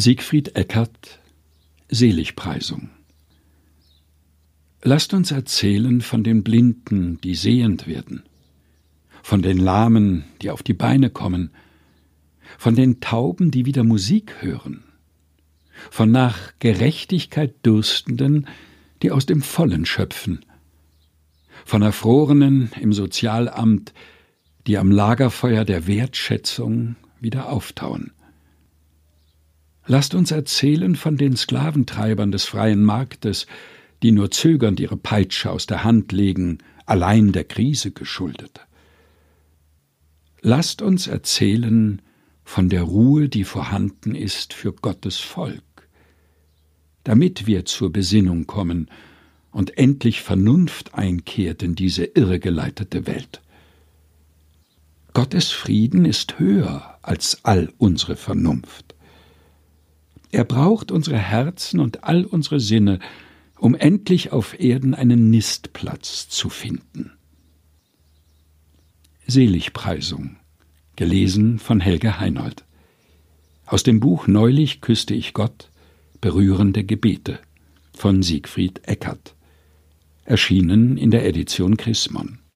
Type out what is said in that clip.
Siegfried Eckert Seligpreisung Lasst uns erzählen von den Blinden, die sehend werden, von den Lahmen, die auf die Beine kommen, von den Tauben, die wieder Musik hören, von nach Gerechtigkeit Durstenden, die aus dem Vollen schöpfen, von Erfrorenen im Sozialamt, die am Lagerfeuer der Wertschätzung wieder auftauen. Lasst uns erzählen von den Sklaventreibern des freien Marktes, die nur zögernd ihre Peitsche aus der Hand legen, allein der Krise geschuldet. Lasst uns erzählen von der Ruhe, die vorhanden ist für Gottes Volk, damit wir zur Besinnung kommen und endlich Vernunft einkehrt in diese irregeleitete Welt. Gottes Frieden ist höher als all unsere Vernunft. Er braucht unsere Herzen und all unsere Sinne, um endlich auf Erden einen Nistplatz zu finden. Seligpreisung, gelesen von Helge Heinold. Aus dem Buch Neulich küsste ich Gott, berührende Gebete von Siegfried Eckert, erschienen in der Edition Chrismon.